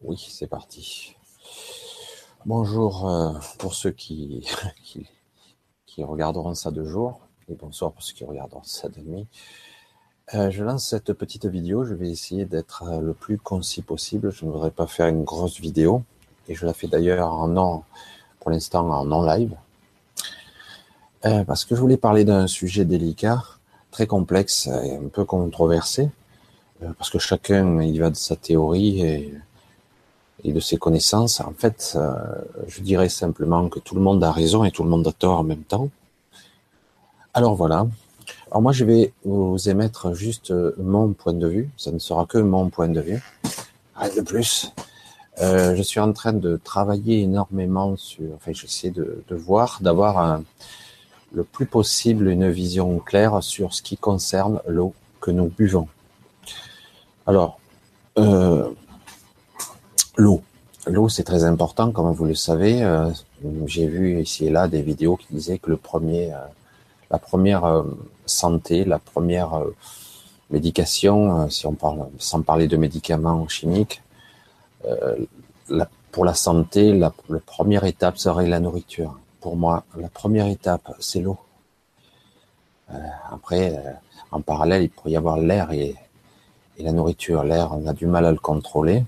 Oui, c'est parti. Bonjour euh, pour ceux qui, regarderont ça de jour et bonsoir pour ceux qui regarderont ça de nuit. Euh, je lance cette petite vidéo. Je vais essayer d'être euh, le plus concis possible. Je ne voudrais pas faire une grosse vidéo et je la fais d'ailleurs en non, pour l'instant en non live. Parce que je voulais parler d'un sujet délicat, très complexe et un peu controversé, parce que chacun il va de sa théorie et et de ses connaissances. En fait, euh, je dirais simplement que tout le monde a raison et tout le monde a tort en même temps. Alors voilà. Alors moi, je vais vous émettre juste euh, mon point de vue. Ça ne sera que mon point de vue. Rien de plus. Euh, je suis en train de travailler énormément sur. Enfin, j'essaie de, voir, d'avoir le plus possible une vision claire sur ce qui concerne l'eau que nous buvons. Alors, L'eau. L'eau, c'est très important, comme vous le savez. Euh, j'ai vu ici et là des vidéos qui disaient que le premier, euh, la première euh, santé, la première médication, si on parle, sans parler de médicaments chimiques, pour la santé, la, première étape serait la nourriture. Pour moi, la première étape, c'est l'eau. après, en parallèle, il pourrait y avoir l'air et la nourriture. L'air, on a du mal à le contrôler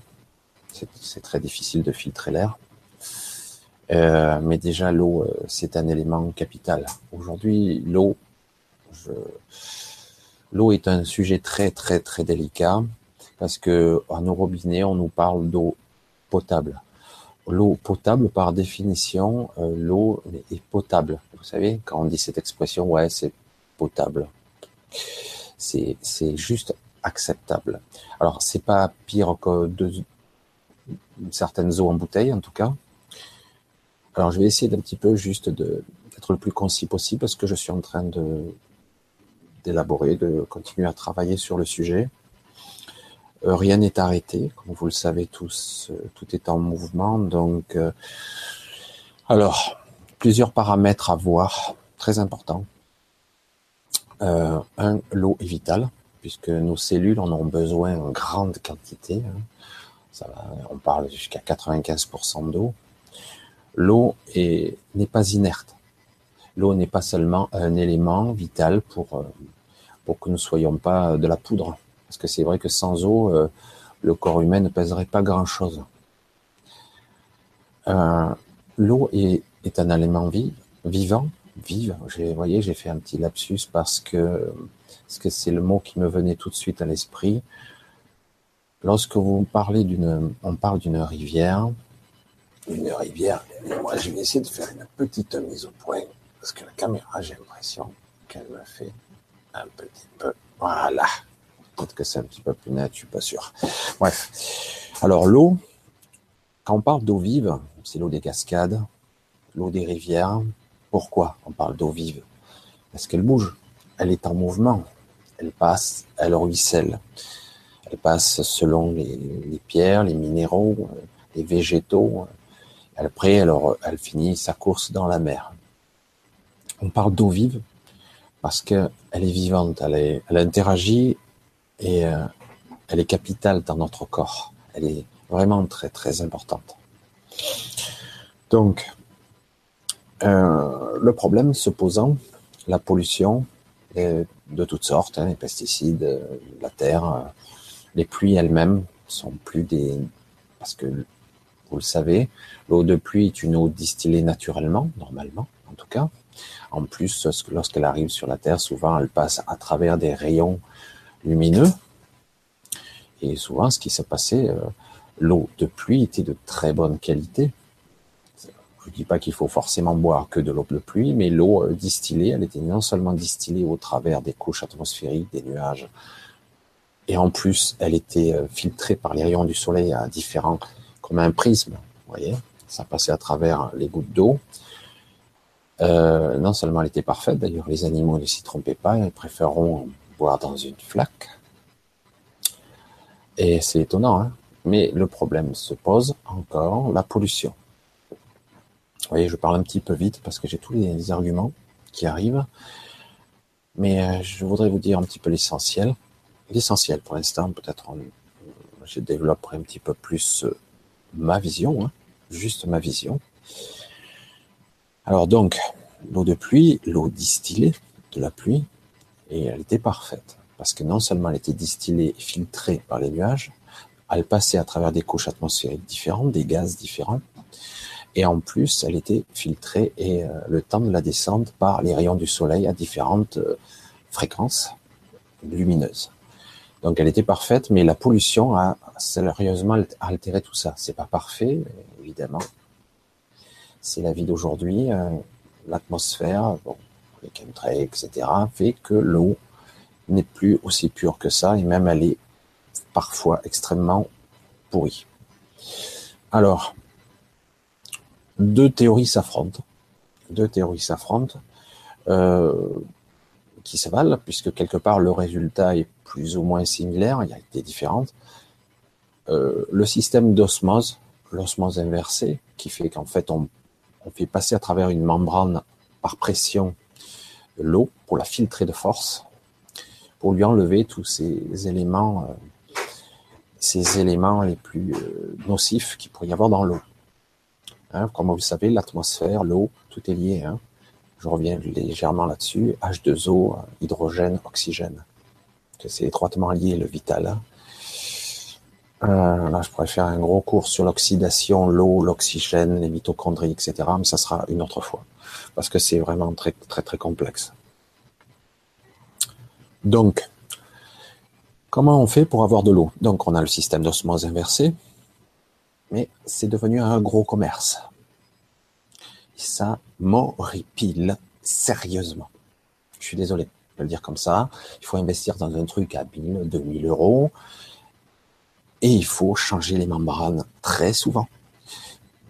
c'est très difficile de filtrer l'air. Euh, mais déjà, l'eau, euh, c'est un élément capital. Aujourd'hui, l'eau, l'eau est un sujet très, très, très délicat parce que à nos robinets, on nous parle d'eau potable. L'eau potable, par définition, euh, l'eau est potable. Vous savez, quand on dit cette expression, ouais, c'est potable. C'est, juste acceptable. Alors, c'est pas pire que certaines eaux en bouteille en tout cas. Alors je vais essayer d'un petit peu juste d'être le plus concis possible parce que je suis en train d'élaborer, de continuer à travailler sur le sujet. Euh, rien n'est arrêté, comme vous le savez tous, euh, tout est en mouvement. Donc, euh, alors, plusieurs paramètres à voir, très importants. un, l'eau est vitale, puisque nos cellules en ont besoin en grande quantité. Hein on parle jusqu'à 95% d'eau. L'eau n'est pas inerte. L'eau n'est pas seulement un élément vital pour, euh, pour que nous ne soyons pas de la poudre. Parce que c'est vrai que sans eau, euh, le corps humain ne pèserait pas grand-chose. Euh, l'eau est, un élément vivant, vive. Vous voyez, j'ai fait un petit lapsus parce que parce que c'est le mot qui me venait tout de suite à l'esprit. Lorsque vous parlez d'une, on parle d'une rivière, une rivière, moi je vais essayer de faire une petite mise au point, parce que la caméra, j'ai l'impression qu'elle me fait un petit peu, voilà. Peut-être que c'est un petit peu plus net, je suis pas sûr. Bref. Alors, l'eau, quand on parle d'eau vive, c'est l'eau des cascades, l'eau des rivières. Pourquoi on parle d'eau vive? Parce qu'elle bouge. Elle est en mouvement. Elle passe, elle ruisselle. Elle passe selon les, pierres, les minéraux, euh, les végétaux. Après, alors, elle finit sa course dans la mer. On parle d'eau vive parce qu'elle est vivante, elle, interagit et euh, elle est capitale dans notre corps. Elle est vraiment très très importante. Donc, euh, le problème se posant, la pollution de toutes sortes, hein, les pesticides, la terre, les pluies elles-mêmes sont plus des... Parce que, vous le savez, l'eau de pluie est une eau distillée naturellement, normalement, en tout cas. En plus, lorsqu'elle arrive sur la Terre, souvent, elle passe à travers des rayons lumineux. Et souvent, ce qui s'est passé, euh, l'eau de pluie était de très bonne qualité. Je ne dis pas qu'il faut forcément boire que de l'eau de pluie, mais l'eau euh, distillée, elle était non seulement distillée au travers des couches atmosphériques, des nuages, et en plus, elle était euh, filtrée par les rayons du soleil à différents, comme un prisme, vous voyez, ça passait à travers les gouttes d'eau. Euh, non seulement elle était parfaite, d'ailleurs les animaux ne s'y trompaient pas, ils préféreront boire dans une flaque. Et c'est étonnant, hein mais le problème se pose encore, la pollution. Vous voyez, je parle un petit peu vite parce que j'ai tous les arguments qui arrivent, mais euh, je voudrais vous dire un petit peu l'essentiel l'essentiel pour l'instant. Peut-être je développerai un petit peu plus euh, ma vision, hein, juste ma vision. Alors donc, l'eau de pluie, l'eau distillée de la pluie, et elle était parfaite. Parce que non seulement elle était distillée et filtrée par les nuages, elle passait à travers des couches atmosphériques différentes, des gaz différents, et en plus, elle était filtrée et euh, le temps de la descente par les rayons du soleil à différentes euh, fréquences lumineuses. Donc elle était parfaite, mais la pollution a sérieusement altéré tout ça. C'est pas parfait, évidemment. C'est la vie d'aujourd'hui. Euh, l'atmosphère, bon, les chemtrails, etc., fait que l'eau n'est plus aussi pure que ça, et même elle est parfois extrêmement pourrie. Alors, deux théories s'affrontent. Deux théories s'affrontent, euh, qui s'avalent, puisque quelque part le résultat est plus ou moins similaire, il y a des différentes. Euh, le système d'osmose, l'osmose inversée, qui fait qu'en fait on, fait passer à travers une membrane par pression l'eau pour la filtrer de force, pour lui enlever tous ces éléments, euh, ces éléments les plus nocifs qu'il pourrait y avoir dans l'eau. Hein, comme vous le savez, l'atmosphère, l'eau, tout est lié. Hein. Je reviens légèrement là-dessus. H2O, hydrogène, oxygène. C'est étroitement lié, le vital. Euh, là, je pourrais faire un gros cours sur l'oxydation, l'eau, l'oxygène, les mitochondries, etc. Mais ça sera une autre fois. Parce que c'est vraiment très, très, très complexe. Donc, comment on fait pour avoir de l'eau? Donc, on a le système d'osmose inversé mais c'est devenu un gros commerce. ça m'horripile sérieusement. Je suis désolé le dire comme ça. Il faut investir dans un truc à 1000, 2000 euros. Et il faut changer les membranes très souvent.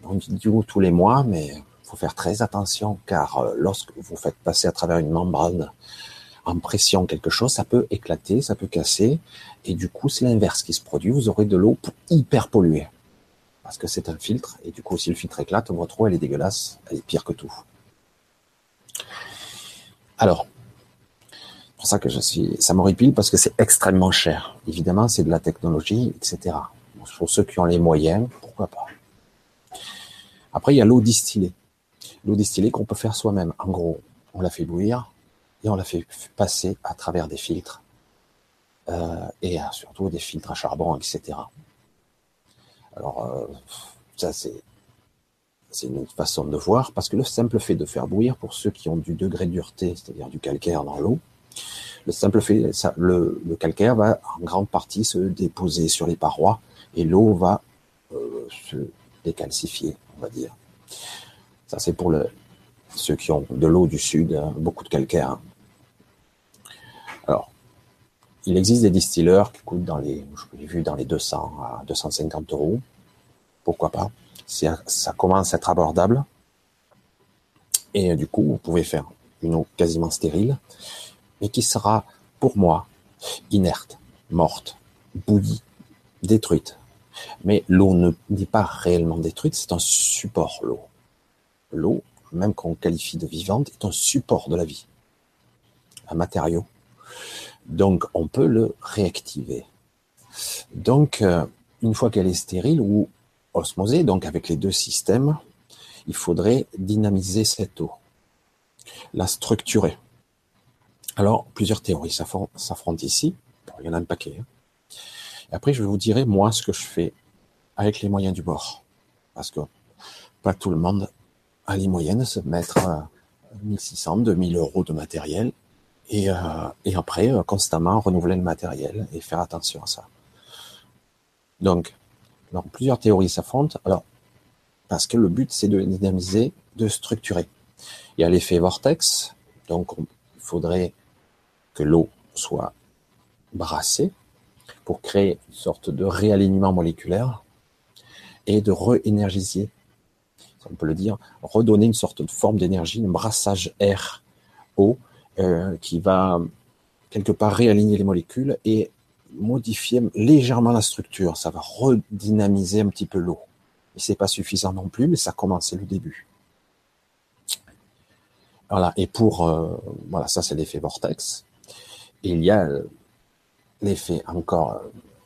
On dit tous les mois, mais il faut faire très attention car euh, lorsque vous faites passer à travers une membrane en pression quelque chose, ça peut éclater, ça peut casser. Et du coup, c'est l'inverse qui se produit. Vous aurez de l'eau hyper polluée parce que c'est un filtre, et du coup, si le filtre éclate, votre eau, elle est dégueulasse, elle est pire que tout. Alors, pour ça que je suis, ça m'horripile parce que c'est extrêmement cher. Évidemment, c'est de la technologie, etc. Pour ceux qui ont les moyens, pourquoi pas. Après, il y a l'eau distillée. L'eau distillée qu'on peut faire soi-même. En gros, on la fait bouillir et on la fait passer à travers des filtres euh, et surtout des filtres à charbon, etc. Alors, euh, ça, c'est, c'est une façon de voir, parce que le simple fait de faire bouillir, pour ceux qui ont du degré de dureté, c'est-à-dire du calcaire dans l'eau, le simple fait, le, calcaire va en grande partie se déposer sur les parois et l'eau va euh, se décalcifier, on va dire. Ça, c'est pour ceux qui ont de l'eau du sud, hein, beaucoup de calcaire. Alors, il existe des distilleurs qui coûtent dans les, je vu, dans les 200 à 250 euros. Pourquoi pas? Ça commence à être abordable. Et du coup, vous pouvez faire une eau quasiment stérile, mais qui sera, pour moi, inerte, morte, bouillie, détruite. Mais l'eau ne n'est pas réellement détruite, c'est un support, l'eau. L'eau, même qu'on qualifie de vivante, est un support de la vie. Un matériau donc, on peut le réactiver. Donc, euh, une fois qu'elle est stérile ou osmosée, donc avec les deux systèmes, il faudrait dynamiser cette eau, la structurer. Alors, plusieurs théories s'affrontent ici. il y en a un paquet. Hein. Après, je vous dirai, moi, ce que je fais avec les moyens du bord. Parce que pas tout le monde a les moyens de se mettre à 1600, 2000 euros de matériel et, euh, et après euh, constamment renouveler le matériel et faire attention à ça. Donc, alors, plusieurs théories s'affrontent. Alors, parce que le but c'est de dynamiser, de structurer. Il y a l'effet vortex, donc il faudrait que l'eau soit brassée pour créer une sorte de réalignement moléculaire et de re-énergiser, on peut le dire, redonner une sorte de forme d'énergie, un brassage air-eau euh, qui va quelque part réaligner les molécules et modifier légèrement la structure. Ça va redynamiser un petit peu l'eau. Et c'est pas suffisant non plus, mais ça commence, c'est le début. Voilà. Et pour, euh, voilà, ça c'est l'effet vortex. Il y a euh, l'effet encore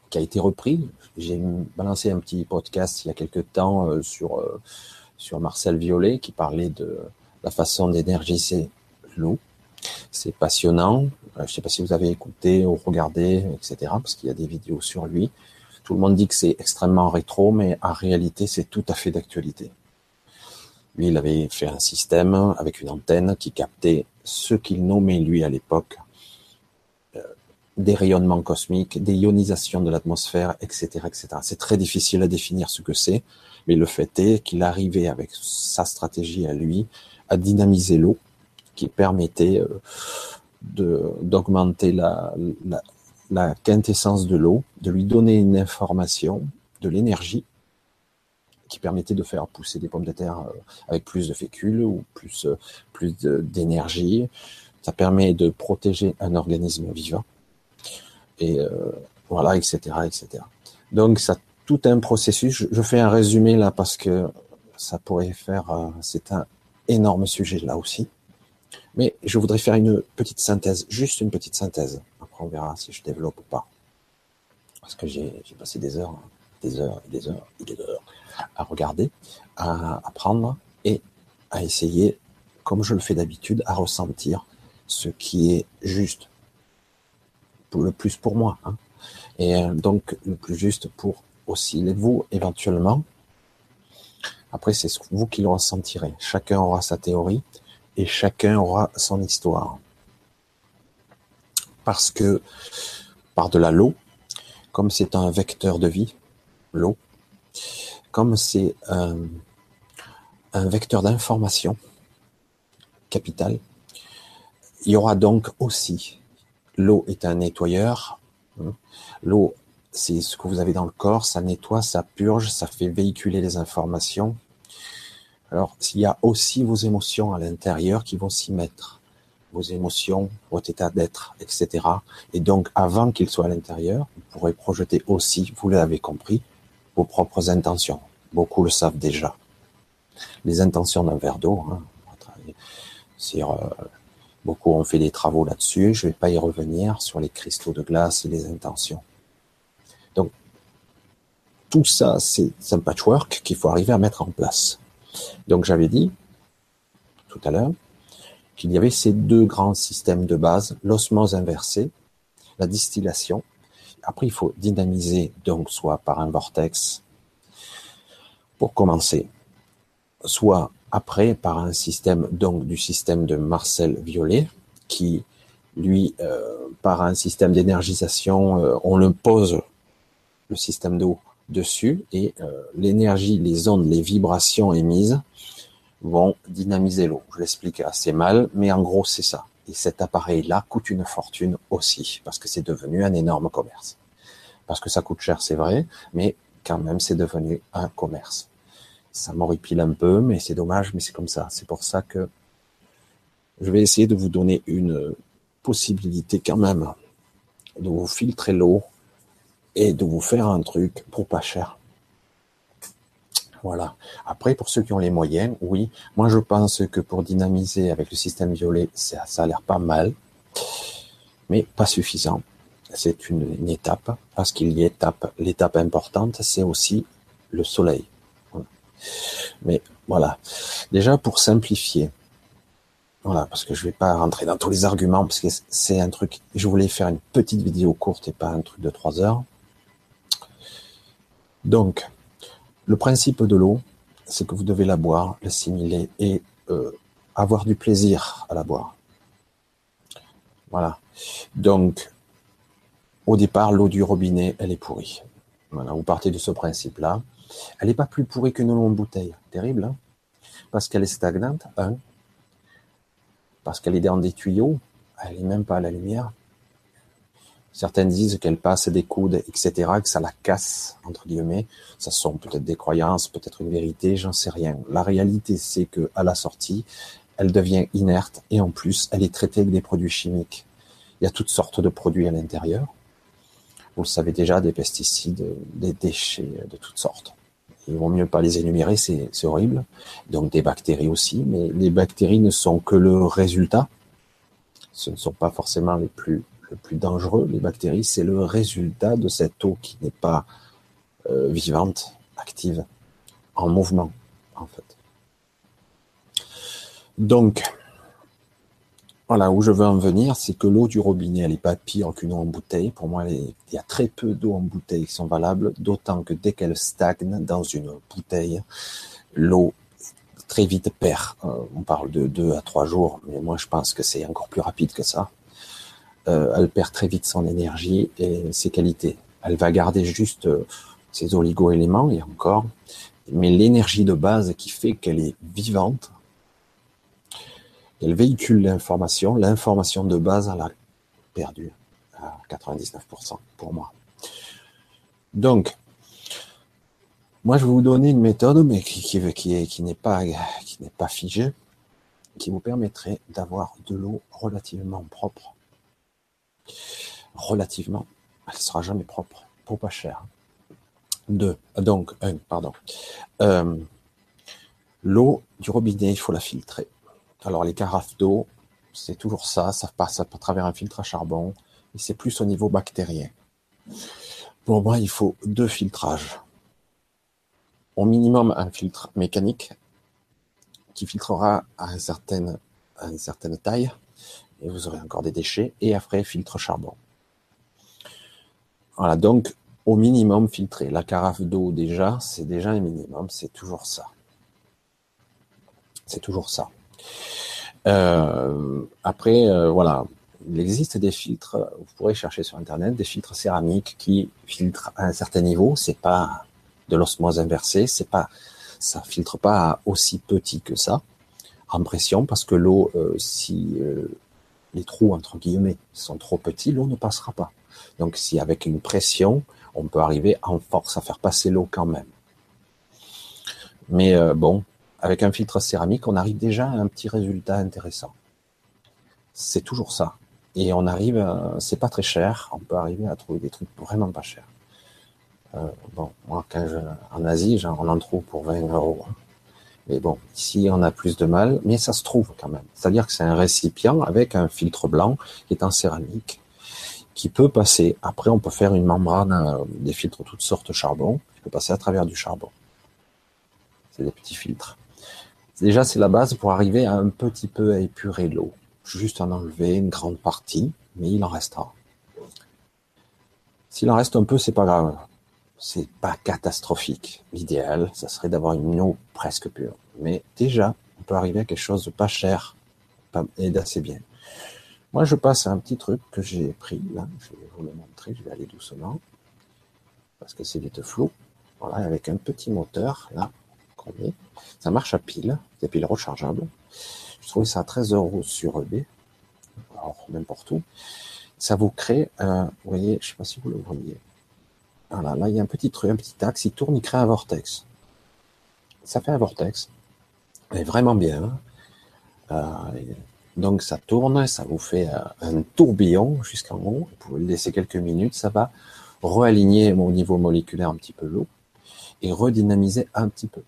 qui a été repris. J'ai balancé un petit podcast il y a quelque temps euh, sur euh, sur Marcel Violet qui parlait de la façon d'énergiser l'eau. C'est passionnant. Je ne sais pas si vous avez écouté ou regardé, etc. Parce qu'il y a des vidéos sur lui. Tout le monde dit que c'est extrêmement rétro, mais en réalité, c'est tout à fait d'actualité. Lui, il avait fait un système avec une antenne qui captait ce qu'il nommait lui à l'époque euh, des rayonnements cosmiques, des ionisations de l'atmosphère, etc., etc. C'est très difficile à définir ce que c'est, mais le fait est qu'il arrivait avec sa stratégie à lui à dynamiser l'eau, qui permettait euh, d'augmenter la, la, la quintessence de l'eau, de lui donner une information, de l'énergie, qui permettait de faire pousser des pommes de terre euh, avec plus de fécule ou plus, euh, plus d'énergie. Ça permet de protéger un organisme vivant. Et euh, voilà, etc., etc. Donc, ça tout un processus. Je, fais un résumé là parce que ça pourrait faire, c'est un énorme sujet là aussi. Mais je voudrais faire une petite synthèse, juste une petite synthèse. Après, on verra si je développe ou pas. Parce que j'ai passé des heures, des heures et des heures et des heures à regarder, à apprendre et à essayer, comme je le fais d'habitude, à ressentir ce qui est juste. Le plus pour moi. Hein. Et euh, donc le plus juste pour aussi vous éventuellement. Après, c'est vous qui le ressentirez. Chacun aura sa théorie et chacun aura son histoire. Parce que par de la l'eau, comme c'est un vecteur de vie, l'eau, comme c'est un, vecteur d'information capital, il y aura donc aussi l'eau est un nettoyeur. Hein. L'eau, c'est ce que vous avez dans le corps, ça nettoie, ça purge, ça fait véhiculer les informations. Alors, il y a aussi vos émotions à l'intérieur qui vont s'y mettre. Vos émotions, votre état d'être, etc. Et donc, avant qu'ils soient à l'intérieur, vous pourrez projeter aussi, vous l'avez compris, vos propres intentions. Beaucoup le savent déjà. Les intentions d'un verre d'eau, hein, euh, beaucoup ont fait des travaux là-dessus. Je ne vais pas y revenir sur les cristaux de glace et les intentions. Donc, tout ça, c'est un patchwork qu'il faut arriver à mettre en place. Donc, j'avais dit tout à l'heure qu'il y avait ces deux grands systèmes de base, l'osmose inversée, la distillation après, il faut dynamiser, donc, soit par un vortex, pour commencer, soit après par un système, donc, du système de Marcel Violet, qui, lui, euh, par un système d'énergisation, euh, on le pose, le système d'eau, dessus, et euh, l'énergie, les ondes, les vibrations émises vont dynamiser l'eau. Je l'explique assez mal, mais en gros, c'est ça. Et cet appareil-là coûte une fortune aussi, parce que c'est devenu un énorme commerce. Parce que ça coûte cher, c'est vrai, mais quand même, c'est devenu un commerce. Ça m'horripile un peu, mais c'est dommage, mais c'est comme ça. C'est pour ça que je vais essayer de vous donner une possibilité quand même de vous filtrer l'eau et de vous faire un truc pour pas cher. Voilà. Après, pour ceux qui ont les moyens, oui, moi je pense que pour dynamiser avec le système violet, ça, a l'air pas mal, mais pas suffisant. C'est une, étape, parce qu'il y a étape. L'étape importante, c'est aussi le soleil. Mais voilà. Déjà pour simplifier, voilà, parce que je vais pas rentrer dans tous les arguments, parce que c'est un truc. Je voulais faire une petite vidéo courte et pas un truc de trois heures. Donc, le principe de l'eau, c'est que vous devez la boire, l'assimiler et euh, avoir du plaisir à la boire. Voilà. Donc, au départ, l'eau du robinet, elle est pourrie. Voilà, vous partez de ce principe-là. Elle n'est pas plus pourrie qu'une en bouteille. Terrible, hein Parce qu'elle est stagnante, un. Parce qu'elle est dans des tuyaux. Elle n'est même pas à la lumière. Certaines disent qu'elle passe des coudes, etc., que ça la casse, entre guillemets. Ça sont peut-être des croyances, peut-être une vérité, j'en sais rien. La réalité, c'est que à la sortie, elle devient inerte et en plus, elle est traitée avec des produits chimiques. Il y a toutes sortes de produits à l'intérieur. Vous le savez déjà, des pesticides, des déchets de toutes sortes. Il vaut mieux pas les énumérer, c'est horrible. Donc des bactéries aussi, mais les bactéries ne sont que le résultat. Ce ne sont pas forcément les plus le plus dangereux, les bactéries, c'est le résultat de cette eau qui n'est pas euh, vivante, active, en mouvement, en fait. Donc, voilà, où je veux en venir, c'est que l'eau du robinet, elle n'est pas pire qu'une eau en bouteille. Pour moi, il y a très peu d'eau en bouteille qui sont valables, d'autant que dès qu'elle stagne dans une bouteille, l'eau très vite perd. Euh, on parle de deux à trois jours, mais moi je pense que c'est encore plus rapide que ça. Euh, elle perd très vite son énergie et ses qualités. Elle va garder juste euh, ses oligo-éléments et encore, mais l'énergie de base qui fait qu'elle est vivante, elle véhicule l'information, l'information de base, elle a perdu à 99% pour moi. Donc, moi, je vais vous donner une méthode, mais qui, qui, n'est pas, pas figée, qui vous permettrait d'avoir de l'eau relativement propre. Relativement, elle sera jamais propre, pour pas cher. Deux, donc, un, pardon. Euh, l'eau du robinet, il faut la filtrer. Alors, les carafes d'eau, c'est toujours ça, ça passe à travers un filtre à charbon, et c'est plus au niveau bactérien. Pour moi, il faut deux filtrages au minimum un filtre mécanique qui filtrera à, une certaine, taille et vous aurez encore des déchets et après filtre charbon. Voilà, donc au minimum filtré. La carafe d'eau déjà, c'est déjà un minimum, c'est toujours ça. C'est toujours ça. Euh, après, euh, voilà, il existe des filtres, vous pourrez chercher sur internet, des filtres céramiques qui filtrent à un certain niveau. C'est pas de l'osmose inversée, c'est pas, ça filtre pas aussi petit que ça en pression parce que l'eau, euh, si euh, les trous entre guillemets sont trop petits, l'eau ne passera pas. Donc si avec une pression, on peut arriver en force à faire passer l'eau quand même. Mais euh, bon, avec un filtre céramique, on arrive déjà à un petit résultat intéressant. C'est toujours ça. Et on arrive, c'est pas très cher, on peut arriver à trouver des trucs vraiment pas chers. Euh, bon, moi, quand je, en Asie, on en trouve pour 20 euros. Mais bon, ici, on a plus de mal, mais ça se trouve quand même. C'est-à-dire que c'est un récipient avec un filtre blanc qui est en céramique, qui peut passer. Après, on peut faire une membrane, euh, des filtres toutes sortes charbon, qui peut passer à travers du charbon. C'est des petits filtres. Déjà, c'est la base pour arriver à un petit peu à épurer l'eau. Juste en enlever une grande partie, mais il en restera. S'il en reste un peu, c'est pas grave c'est pas catastrophique. L'idéal, ça serait d'avoir une eau presque pure. Mais déjà, on peut arriver à quelque chose de pas cher et d'assez bien. Moi, je passe à un petit truc que j'ai pris là. Je vais vous le montrer. Je vais aller doucement parce que c'est vite flou. Voilà, avec un petit moteur là Ça marche à pile, des piles rechargeables. Je trouvais ça à 13 euros sur eBay, n'importe où. Ça vous crée, vous voyez, je sais pas si vous le voyez, voilà, là, il y a un petit truc, un petit axe, il tourne, il crée un vortex. Ça fait un vortex. est vraiment bien. Euh, donc, ça tourne, ça vous fait euh, un tourbillon jusqu'en haut. Vous pouvez le laisser quelques minutes, ça va réaligner au niveau moléculaire un petit peu l'eau et redynamiser un petit peu.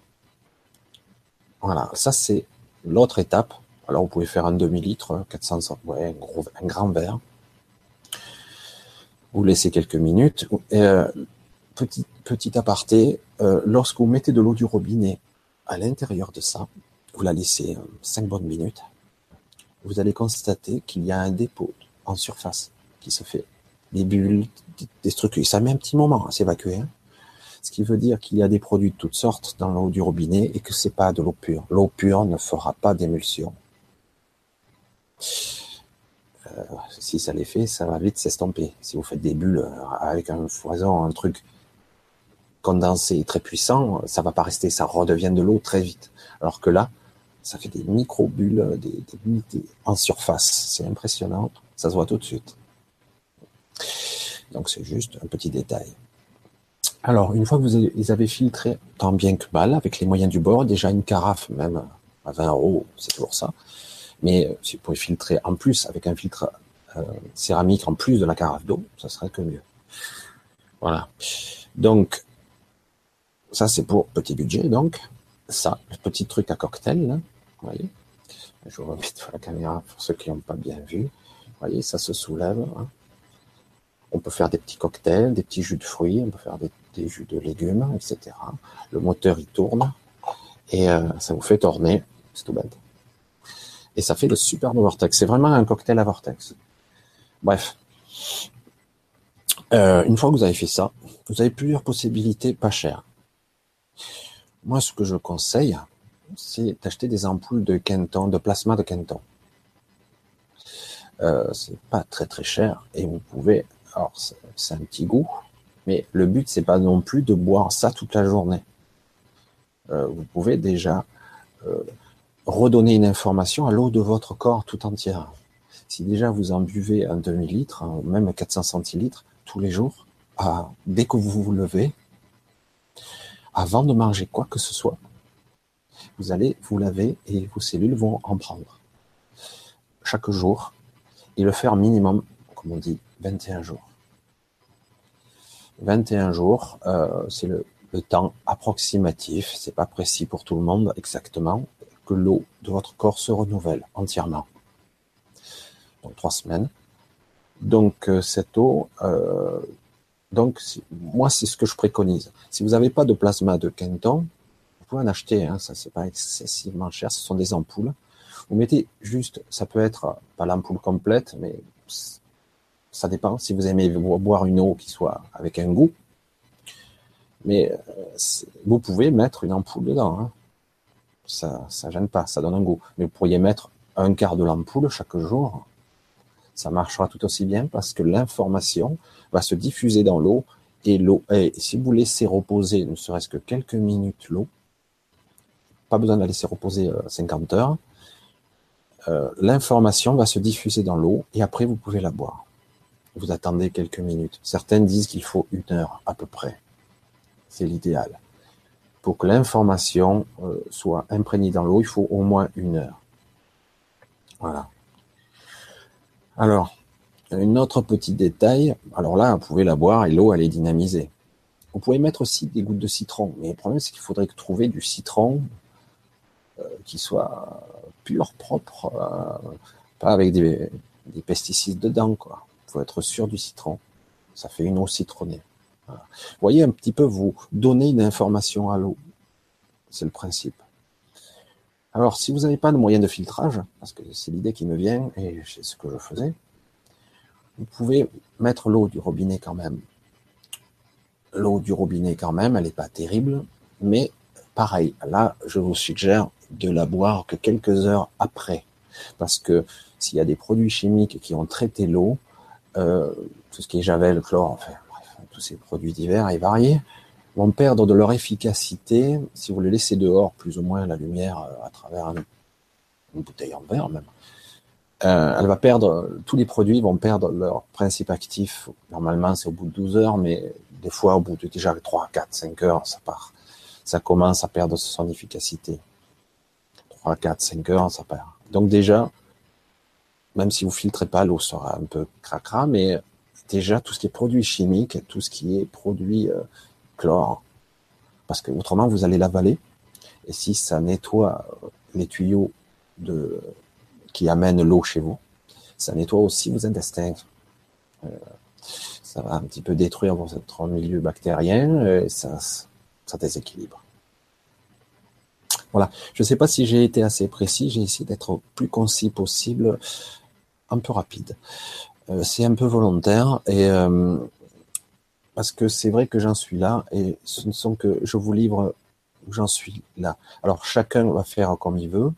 Voilà, ça c'est l'autre étape. Alors vous pouvez faire un demi-litre, 400, ouais, un, gros, un grand verre. Vous laissez quelques minutes. Euh, petit, petit aparté, euh, lorsque vous mettez de l'eau du robinet à l'intérieur de ça, vous la laissez 5 euh, bonnes minutes, vous allez constater qu'il y a un dépôt en surface qui se fait. Des bulles, des structures. Ça met un petit moment à s'évacuer. Hein. Ce qui veut dire qu'il y a des produits de toutes sortes dans l'eau du robinet et que c'est pas de l'eau pure. L'eau pure ne fera pas d'émulsion. Euh, si ça l'est fait, ça va vite s'estomper. Si vous faites des bulles avec un foison, un truc condensé très puissant, ça va pas rester, ça redevient de l'eau très vite. Alors que là, ça fait des micro-bulles, des, des, en surface. C'est impressionnant, ça se voit tout de suite. Donc c'est juste un petit détail. Alors, une fois que vous les avez filtrés tant bien que mal, avec les moyens du bord, déjà une carafe, même à 20 euros, c'est toujours ça. Mais euh, si vous pouvez filtrer en plus avec un filtre euh, céramique en plus de la carafe d'eau, ça serait que mieux. Voilà. Donc, ça, c'est pour petit budget, donc. Ça, le petit truc à cocktail. Vous voyez Je vous remets la caméra pour ceux qui n'ont pas bien vu. Vous voyez, ça se soulève. Hein. On peut faire des petits cocktails, des petits jus de fruits, on peut faire des, jus de légumes, etc. Le moteur, il tourne et euh, ça vous fait tourner. C'est tout bête. Et ça fait le superbe vortex. C'est vraiment un cocktail à vortex. Bref. Euh, une fois que vous avez fait ça, vous avez plusieurs possibilités pas chères. Moi, ce que je conseille, c'est d'acheter des ampoules de Kenton, de plasma de Kenton. Euh, c'est pas très très cher et vous pouvez, alors c'est un petit goût, mais le but c'est pas non plus de boire ça toute la journée. Euh, vous pouvez déjà euh, redonner une information à l'eau de votre corps tout entière. Si déjà vous en buvez un demi-litre, hein, même 400 centilitres tous les jours, dès que vous vous levez, avant de manger quoi que ce soit, vous allez vous laver et vos cellules vont en prendre. Chaque jour, et le faire minimum, comme on dit, 21 jours. 21 jours, euh, c'est le, temps approximatif, c'est pas précis pour tout le monde exactement, que l'eau de votre corps se renouvelle entièrement. Donc trois semaines. Donc euh, cette eau, euh, donc moi c'est ce que je préconise. Si vous n'avez pas de plasma de Kenton, vous pouvez en acheter, hein, ça c'est pas excessivement cher, ce sont des ampoules. Vous mettez juste, ça peut être pas l'ampoule complète, mais ça dépend si vous aimez boire une eau qui soit avec un goût. Mais euh, vous pouvez mettre une ampoule dedans. Hein. Ça, ça gêne pas, ça donne un goût. Mais vous pourriez mettre un quart de l'ampoule chaque jour. Ça marchera tout aussi bien parce que l'information va se diffuser dans l'eau et l'eau. Si vous laissez reposer, ne serait-ce que quelques minutes l'eau, pas besoin de la laisser reposer 50 euh, heures, euh, l'information va se diffuser dans l'eau et après vous pouvez la boire. Vous attendez quelques minutes. Certaines disent qu'il faut une heure à peu près. C'est l'idéal. Pour que l'information euh, soit imprégnée dans l'eau, il faut au moins une heure. Voilà. Alors, une autre petit détail. Alors là, vous pouvez la boire et l'eau, elle est dynamisée. Vous pouvez mettre aussi des gouttes de citron. Mais le problème, c'est qu'il faudrait trouver du citron euh, qui soit pur, propre, euh, pas avec des, pesticides dedans, quoi. Faut être sûr du citron. Ça fait une eau citronnée. Vous voyez un petit peu, vous donner une information à l'eau. C'est le principe. Alors, si vous n'avez pas de moyen de filtrage, parce que c'est l'idée qui me vient et c'est ce que je faisais, vous pouvez mettre l'eau du robinet quand même. L'eau du robinet quand même, elle n'est pas terrible, mais pareil, là, je vous suggère de la boire que quelques heures après. Parce que s'il y a des produits chimiques qui ont traité l'eau, euh, tout ce qui est javel, chlore, enfin, bref, tous ces produits divers et variés, vont perdre de leur efficacité si vous les laissez dehors, plus ou moins la lumière euh, à travers une bouteille en verre même. Euh, elle va perdre, tous les produits vont perdre leur principe actif. Normalement, c'est au bout de 12 heures, mais des fois, au bout de déjà 3, 4, 5 heures, ça part. Ça commence à perdre son efficacité. 3, 4, 5 heures, ça perd. Donc déjà, même si vous filtrez pas, l'eau sera un peu cracra, mais déjà tout ce qui est produit chimique, tout ce qui est produit euh, chlore, parce que autrement vous allez l'avaler, et si ça nettoie euh, les tuyaux qui amènent l'eau chez vous, ça nettoie aussi vos intestins. Euh, ça va un petit peu détruire votre milieu bactérien, et ça, ça déséquilibre. Voilà. Je ne sais pas si j'ai été assez précis. J'ai essayé d'être plus concis possible, un peu rapide. Euh, c'est un peu volontaire et euh, parce que c'est vrai que j'en suis là et ce ne sont que je vous livre où j'en suis là. Alors chacun va faire comme il veut.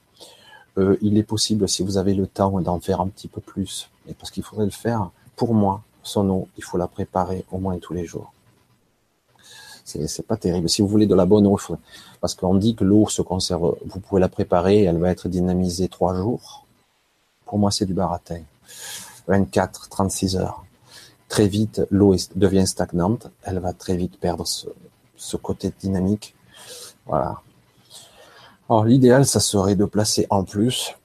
Euh, il est possible, si vous avez le temps, d'en faire un petit peu plus, parce qu'il faudrait le faire. Pour moi, son eau, il faut la préparer au moins tous les jours. C'est pas terrible. Si vous voulez de la bonne eau, parce qu'on dit que l'eau se conserve, vous pouvez la préparer, elle va être dynamisée trois jours. Pour moi, c'est du baratin. 24, 36 heures. Très vite, l'eau devient stagnante. Elle va très vite perdre ce, côté dynamique. Voilà. Alors, l'idéal, ça serait de placer en plus,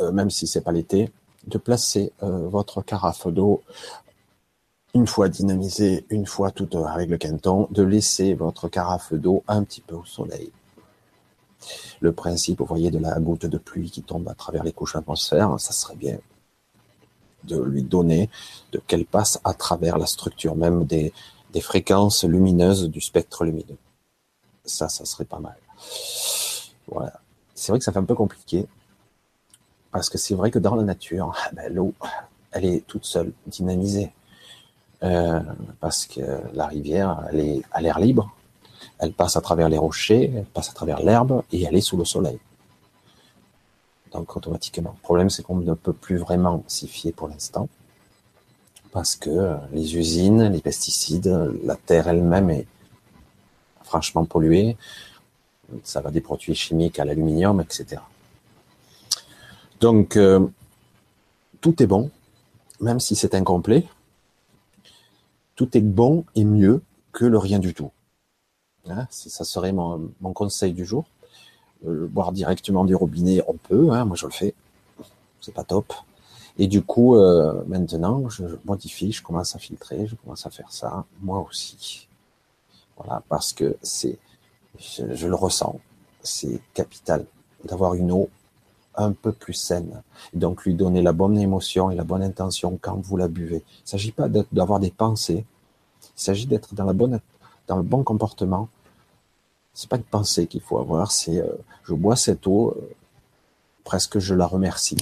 euh, même si c'est pas l'été, de placer euh, votre carafe d'eau une fois dynamisé, une fois tout avec le canton, de laisser votre carafe d'eau un petit peu au soleil. Le principe, vous voyez, de la goutte de pluie qui tombe à travers les couches atmosphères, ça serait bien de lui donner, de qu'elle passe à travers la structure même des, fréquences lumineuses du spectre lumineux. Ça, ça serait pas mal. Voilà. C'est vrai que ça fait un peu compliqué, parce que c'est vrai que dans la nature, ben, l'eau, elle est toute seule, dynamisée. Euh, parce que la rivière, elle est à l'air libre, elle passe à travers les rochers, elle passe à travers l'herbe et elle est sous le soleil. Donc automatiquement. Le problème, c'est qu'on ne peut plus vraiment s'y fier pour l'instant parce que les usines, les pesticides, la terre elle-même est franchement polluée. Ça va des produits chimiques à l'aluminium, etc. Donc, euh, tout est bon, même si c'est incomplet. Tout est bon et mieux que le rien du tout. Hein, ça serait mon, conseil du jour. Euh, boire directement du robinet, on peut, hein, moi je le fais. C'est pas top. Et du coup, euh, maintenant, je modifie, je commence à filtrer, je commence à faire ça, moi aussi. Voilà, parce que c'est, je, le ressens, c'est capital d'avoir une eau un peu plus saine. donc lui donner la bonne émotion et la bonne intention quand vous la buvez. Il ne s'agit pas d'avoir des pensées, il s'agit d'être dans la bonne, dans le bon comportement. C'est pas une pensée qu'il faut avoir, c'est euh, je bois cette eau, euh, presque je la remercie.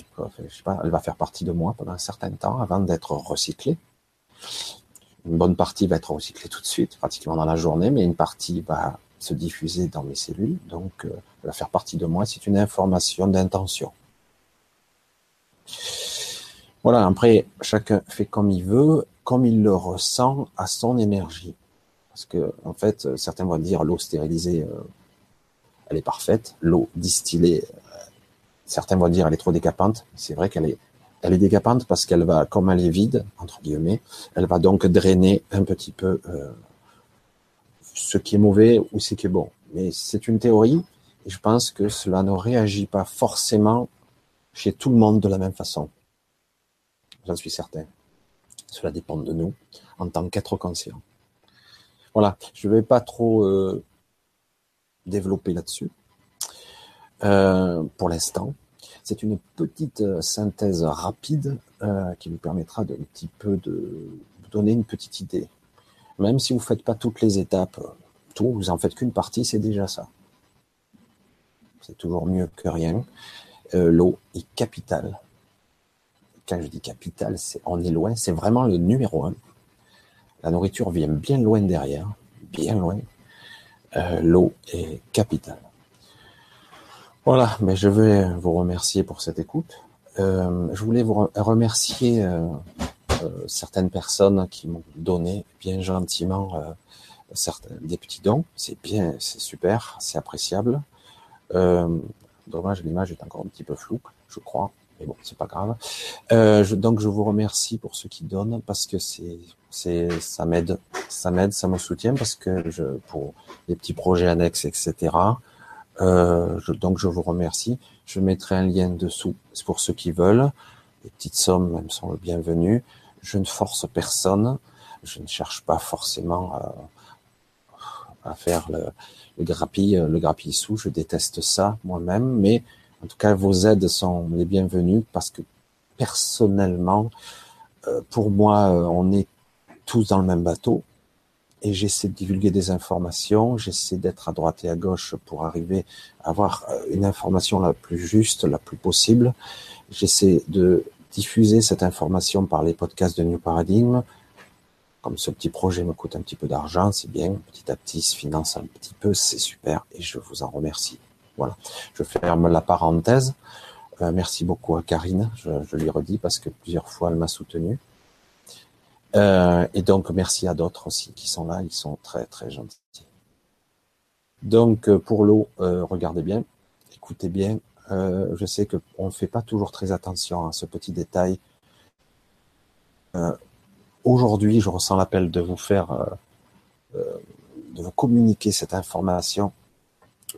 Elle va faire partie de moi pendant un certain temps avant d'être recyclée. Une bonne partie va être recyclée tout de suite, pratiquement dans la journée, mais une partie va se diffuser dans mes cellules, donc euh, elle va faire partie de moi. C'est une information d'intention. Voilà, après, chacun fait comme il veut, comme il le ressent à son énergie. Parce que, en fait, certains vont dire l'eau stérilisée, euh, elle est parfaite. L'eau distillée, Certains vont dire elle est trop décapante. C'est vrai qu'elle est, elle est décapante parce qu'elle va, comme elle est vide entre guillemets, elle va donc drainer un petit peu euh, ce qui est mauvais ou ce qui est bon. Mais c'est une théorie et je pense que cela ne réagit pas forcément chez tout le monde de la même façon. J'en suis certain. Cela dépend de nous en tant qu'être conscient. Voilà, je ne vais pas trop euh, développer là-dessus. Euh, pour l'instant. C'est une petite euh, synthèse rapide qui vous permettra de un petit peu de vous donner une petite idée. Même si vous ne faites pas toutes les étapes, tout, vous en faites qu'une partie, c'est déjà ça. C'est toujours mieux que rien. L'eau est capitale. Quand je dis capitale, c'est on est loin, c'est vraiment le numéro un. La nourriture vient bien loin derrière, bien loin. L'eau est capitale. Voilà, mais je vais vous remercier pour cette écoute. Euh, je voulais vous remercier euh, euh, certaines personnes qui m'ont donné bien gentiment des petits dons. C'est bien, c'est super, c'est appréciable. dommage, l'image est encore un petit peu floue, je crois, mais bon, c'est pas grave. Donc, je vous remercie pour ceux qui donnent parce que c'est, c'est, ça m'aide, ça m'aide, ça me soutient parce que je, pour les petits projets annexes, etc. Euh, donc je vous remercie. Je mettrai un lien dessous pour ceux qui veulent. Les petites sommes même sont le bienvenu. Je ne force personne. Je ne cherche pas forcément à, faire le, le grappille, le grappille sous. Je déteste ça moi-même, mais en tout cas vos aides sont les bienvenues parce que personnellement, euh, pour moi, euh, on est tous dans le même bateau et j'essaie de divulguer des informations, j'essaie d'être à droite et à gauche pour arriver à avoir euh, une information la plus juste, la plus possible. J'essaie de diffuser cette information par les podcasts de New Paradigm. Comme ce petit projet me coûte un petit peu d'argent, c'est bien, petit à petit, se finance un petit peu, c'est super et je vous en remercie. Voilà, je ferme la parenthèse. Euh, merci beaucoup à Karine, je, je lui redis parce que plusieurs fois elle m'a soutenu. Euh, et donc, merci à d'autres aussi qui sont là, ils sont très très gentils. Donc, euh, pour l'eau, euh, regardez bien, écoutez bien. je sais que on ne fait pas toujours très attention à ce petit détail. Aujourd'hui, je ressens l'appel de vous faire, de vous communiquer cette information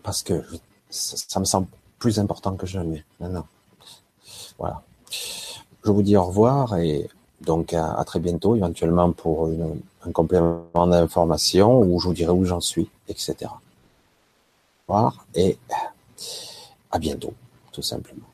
parce que ça, ça, me semble plus important que jamais maintenant. Voilà. Je vous dis au revoir et donc à, très bientôt, éventuellement pour un complément d'information où je vous dirai où j'en suis, etc. Revoir et à bientôt, tout simplement.